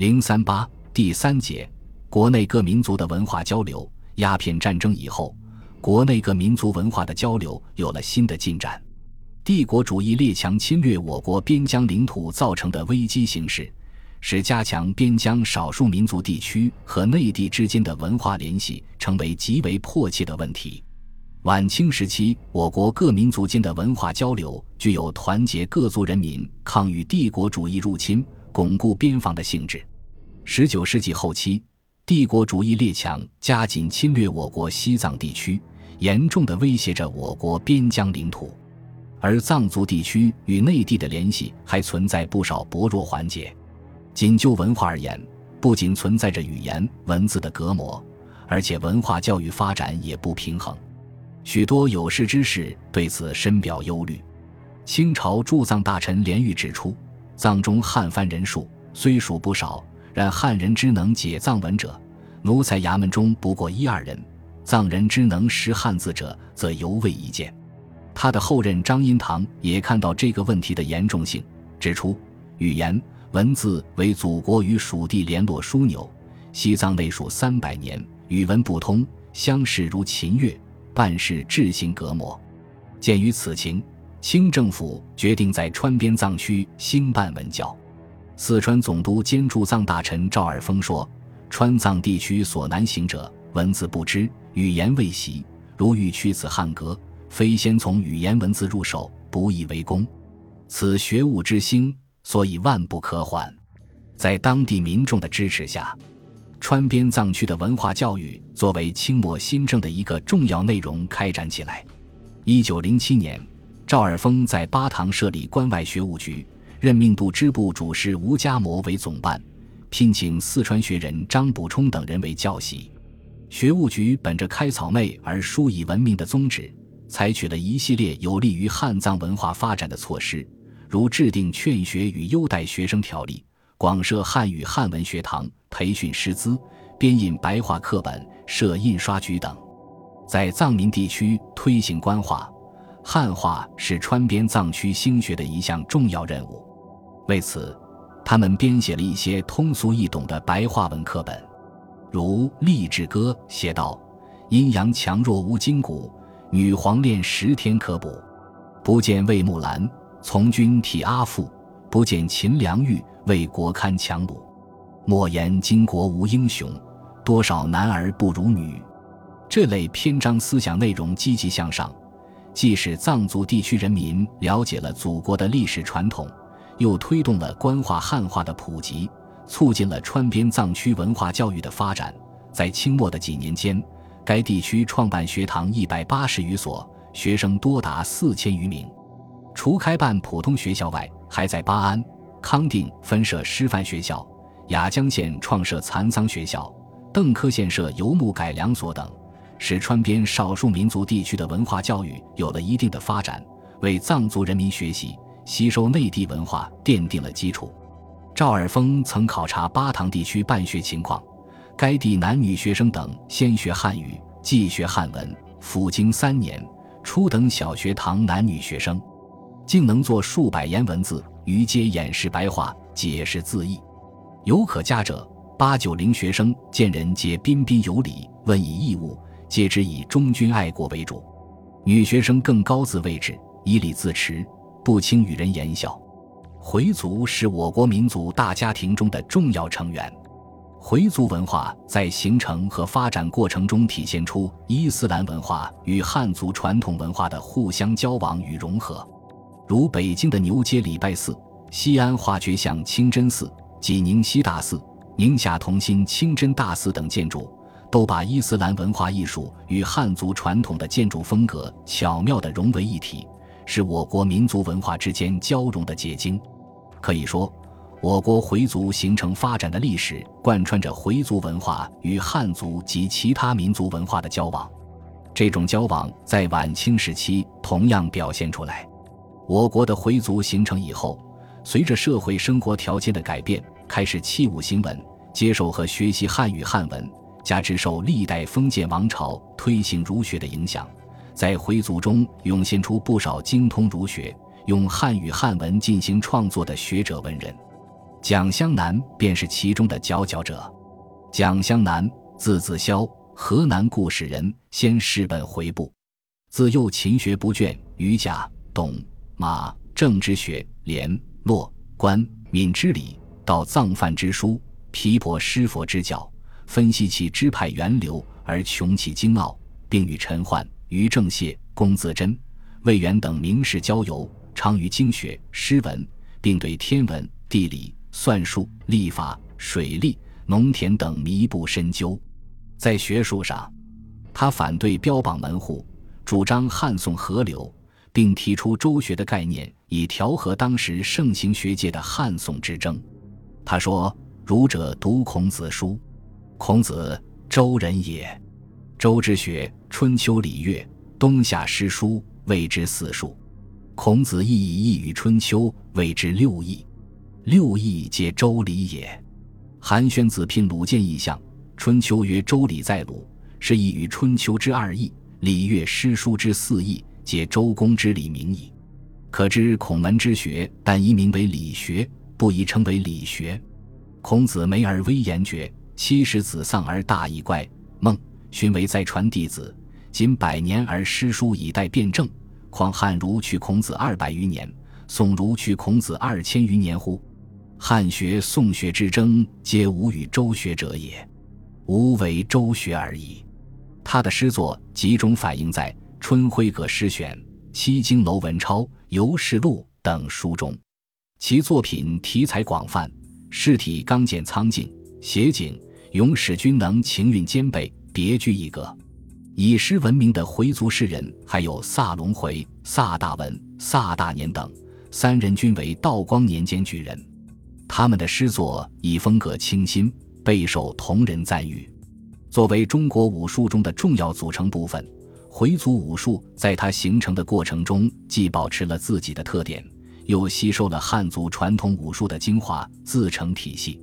零三八第三节，国内各民族的文化交流。鸦片战争以后，国内各民族文化的交流有了新的进展。帝国主义列强侵略我国边疆领土造成的危机形势，使加强边疆少数民族地区和内地之间的文化联系成为极为迫切的问题。晚清时期，我国各民族间的文化交流具有团结各族人民抗御帝国主义入侵、巩固边防的性质。十九世纪后期，帝国主义列强加紧侵略我国西藏地区，严重的威胁着我国边疆领土。而藏族地区与内地的联系还存在不少薄弱环节。仅就文化而言，不仅存在着语言文字的隔膜，而且文化教育发展也不平衡。许多有识之士对此深表忧虑。清朝驻藏大臣连玉指出，藏中汉番人数虽属不少，然汉人之能解藏文者，奴才衙门中不过一二人；藏人之能识汉字者，则尤为一见。他的后任张荫堂也看到这个问题的严重性，指出：语言文字为祖国与属地联络枢纽，西藏内属三百年，语文不通，相视如秦越。办事志行隔膜，鉴于此情，清政府决定在川边藏区兴办文教。四川总督兼驻藏大臣赵尔丰说：“川藏地区所难行者，文字不知，语言未习。如欲去此汉格，非先从语言文字入手，不易为功。此学务之兴，所以万不可缓。”在当地民众的支持下。川边藏区的文化教育作为清末新政的一个重要内容开展起来。一九零七年，赵尔丰在巴塘设立关外学务局，任命度支部主事吴家模为总办，聘请四川学人张补充等人为教习。学务局本着开草昧而书以文明的宗旨，采取了一系列有利于汉藏文化发展的措施，如制定劝学与优待学生条例。广设汉语汉文学堂，培训师资，编印白话课本，设印刷局等，在藏民地区推行官话、汉化是川边藏区兴学的一项重要任务。为此，他们编写了一些通俗易懂的白话文课本，如《励志歌》写道：“阴阳强弱无筋骨，女皇练十天可补。不见魏木兰，从军替阿父。”不见秦良玉为国堪强虏，莫言今国无英雄，多少男儿不如女。这类篇章思想内容积极向上，既使藏族地区人民了解了祖国的历史传统，又推动了官话汉化的普及，促进了川边藏区文化教育的发展。在清末的几年间，该地区创办学堂一百八十余所，学生多达四千余名。除开办普通学校外，还在巴安、康定分设师范学校，雅江县创设残桑学校，邓柯县设游牧改良所等，使川边少数民族地区的文化教育有了一定的发展，为藏族人民学习、吸收内地文化奠定了基础。赵尔丰曾考察巴塘地区办学情况，该地男女学生等先学汉语，继学汉文，辅经三年，初等小学堂男女学生。竟能作数百言文字，于皆演示白话，解释字义。有可嘉者，八九龄学生见人皆彬彬有礼，问以义务，皆知以忠君爱国为主。女学生更高自位置，以礼自持，不轻与人言笑。回族是我国民族大家庭中的重要成员。回族文化在形成和发展过程中体现出伊斯兰文化与汉族传统文化的互相交往与融合。如北京的牛街礼拜寺、西安化觉巷清真寺、济宁西大寺、宁夏同心清真大寺等建筑，都把伊斯兰文化艺术与汉族传统的建筑风格巧妙地融为一体，是我国民族文化之间交融的结晶。可以说，我国回族形成发展的历史，贯穿着回族文化与汉族及其他民族文化的交往。这种交往在晚清时期同样表现出来。我国的回族形成以后，随着社会生活条件的改变，开始器物行文，接受和学习汉语汉文，加之受历代封建王朝推行儒学的影响，在回族中涌现出不少精通儒学、用汉语汉文进行创作的学者文人。蒋湘南便是其中的佼佼者。蒋湘南，字子霄，河南固始人，先世本回部。自幼勤学不倦，于甲、董、马、政之学，廉、洛、官、闽之礼，到藏梵之书，毗婆师佛之教，分析其支派源流而穷其精奥，并与陈奂、于正燮、龚自珍、魏源等名士交游，长于经学、诗文，并对天文、地理。算术、历法、水利、农田等弥补深究，在学术上，他反对标榜门户，主张汉宋合流，并提出周学的概念，以调和当时盛行学界的汉宋之争。他说：“儒者读孔子书，孔子周人也。周之学，春秋礼乐，冬夏诗书，谓之四书。孔子亦以易与春秋，谓之六艺。”六艺皆周礼也。韩宣子聘鲁建议相，春秋曰：“周礼在鲁，是以与春秋之二义，礼乐诗书之四义，皆周公之礼名矣。”可知孔门之学，但宜名为理学，不宜称为理学。孔子眉而威严绝，七十子丧而大义怪。寻为再传弟子，仅百年而诗书以待辩证，况汉儒去孔子二百余年，宋儒去孔子二千余年乎？汉学、宋学之争，皆无与周学者也，无为周学而已。他的诗作集中反映在《春晖阁诗选》《七经楼文钞》《游氏录》等书中。其作品题材广泛，诗体刚健苍劲，写景咏史均能，情韵兼备，别具一格。以诗闻名的回族诗人还有萨龙回、萨大文、萨大年等，三人均为道光年间举人。他们的诗作以风格清新，备受同人赞誉。作为中国武术中的重要组成部分，回族武术在它形成的过程中，既保持了自己的特点，又吸收了汉族传统武术的精华，自成体系。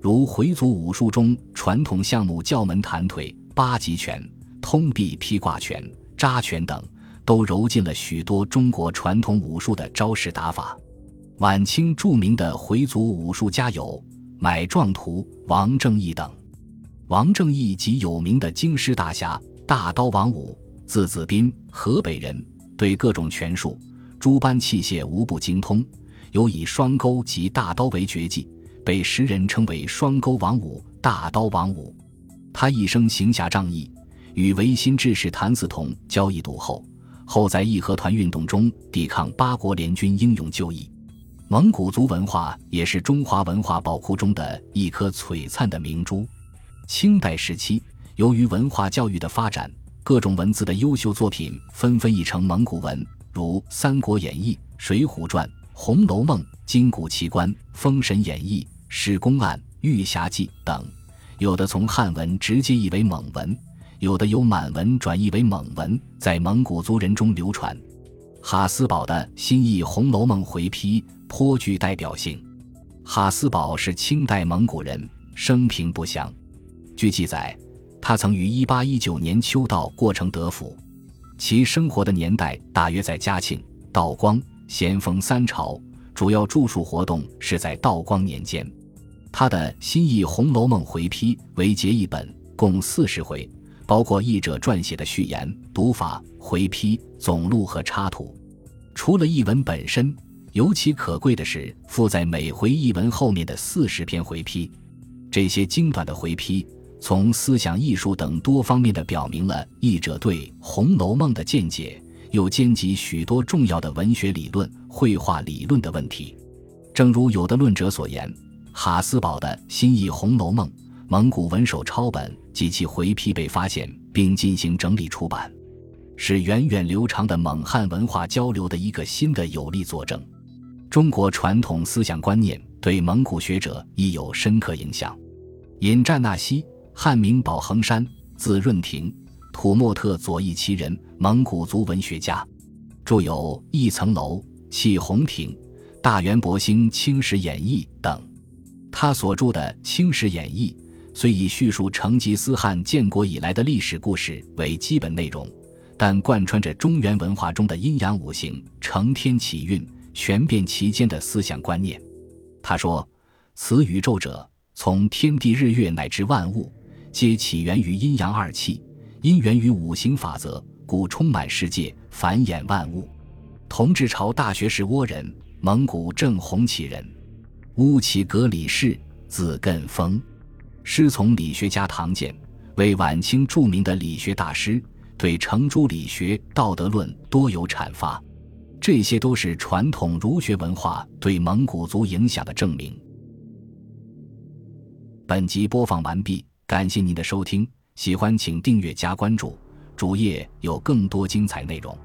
如回族武术中传统项目教门弹腿、八极拳、通臂劈挂拳、扎拳等，都揉进了许多中国传统武术的招式打法。晚清著名的回族武术家有买壮图、王正义等。王正义即有名的京师大侠大刀王五，字子斌，河北人，对各种拳术、诸般器械无不精通，有以双钩及大刀为绝技，被时人称为“双钩王五”“大刀王五”。他一生行侠仗义，与维新志士谭嗣同交易笃厚，后在义和团运动中抵抗八国联军，英勇就义。蒙古族文化也是中华文化宝库中的一颗璀璨的明珠。清代时期，由于文化教育的发展，各种文字的优秀作品纷纷译成蒙古文，如《三国演义》《水浒传》《红楼梦》《金谷奇观》《封神演义》《史公案》《玉匣记》等。有的从汉文直接译为蒙文，有的由满文转译为蒙文，在蒙古族人中流传。哈斯堡的新译《红楼梦》回批。颇具代表性。哈斯堡是清代蒙古人，生平不详。据记载，他曾于一八一九年秋到过承德府，其生活的年代大约在嘉庆、道光、咸丰三朝，主要著述活动是在道光年间。他的新译《红楼梦》回批为结一本，共四十回，包括译者撰写的序言、读法、回批、总录和插图。除了译文本身。尤其可贵的是，附在每回译文后面的四十篇回批。这些精短的回批，从思想艺术等多方面的表明了译者对《红楼梦》的见解，又兼及许多重要的文学理论、绘画理论的问题。正如有的论者所言，哈斯堡的新译《红楼梦》蒙古文手抄本及其回批被发现并进行整理出版，是源远流长的蒙汉文化交流的一个新的有力佐证。中国传统思想观念对蒙古学者亦有深刻影响。尹占纳西，汉名宝恒山，字润亭，土默特左翼旗人，蒙古族文学家，著有《一层楼》《泣红亭》《大元博兴清史演义》等。他所著的《清史演义》虽以叙述成吉思汗建国以来的历史故事为基本内容，但贯穿着中原文化中的阴阳五行、承天启运。权变其间的思想观念，他说：“此宇宙者，从天地日月乃至万物，皆起源于阴阳二气，因源于五行法则，故充满世界，繁衍万物。同治朝大学士倭人，蒙古正红旗人，乌齐格里氏，字艮峰，师从理学家唐建，为晚清著名的理学大师，对程朱理学、道德论多有阐发。这些都是传统儒学文化对蒙古族影响的证明。本集播放完毕，感谢您的收听，喜欢请订阅加关注，主页有更多精彩内容。